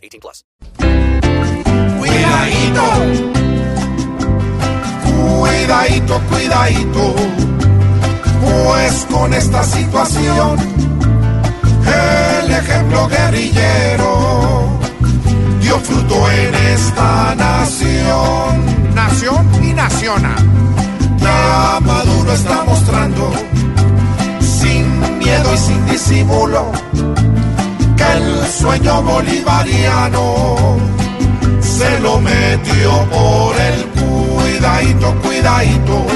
18 plus. Cuidadito, cuidadito, cuidadito, pues con esta situación, el ejemplo guerrillero dio fruto en esta nación. Nación y naciona. Ya Maduro está mostrando, sin miedo y sin disimulo, sueño bolivariano. Se lo metió por el cuidadito, cuidadito,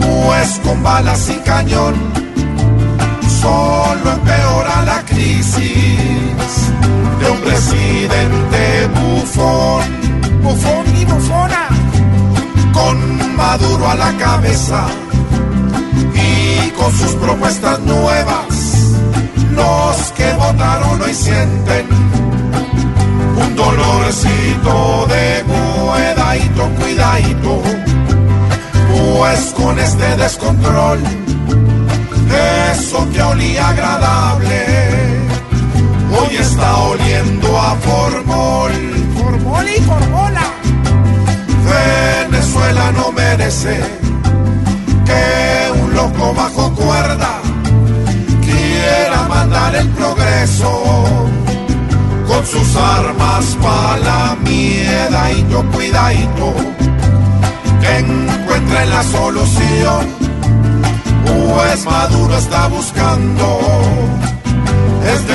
pues con balas y cañón solo empeora la crisis de un presidente bufón, Bufón y bufona. con Maduro a la cabeza y con sus propuestas nuevas, cuidadito, pues con este descontrol, eso que olía agradable, hoy está oliendo a formol. Formol y formola. Venezuela no merece que un loco bajo cuerda quiera mandar el progreso con sus armas para la miedadito, cuidadito, que encuentren la solución, pues Maduro está buscando es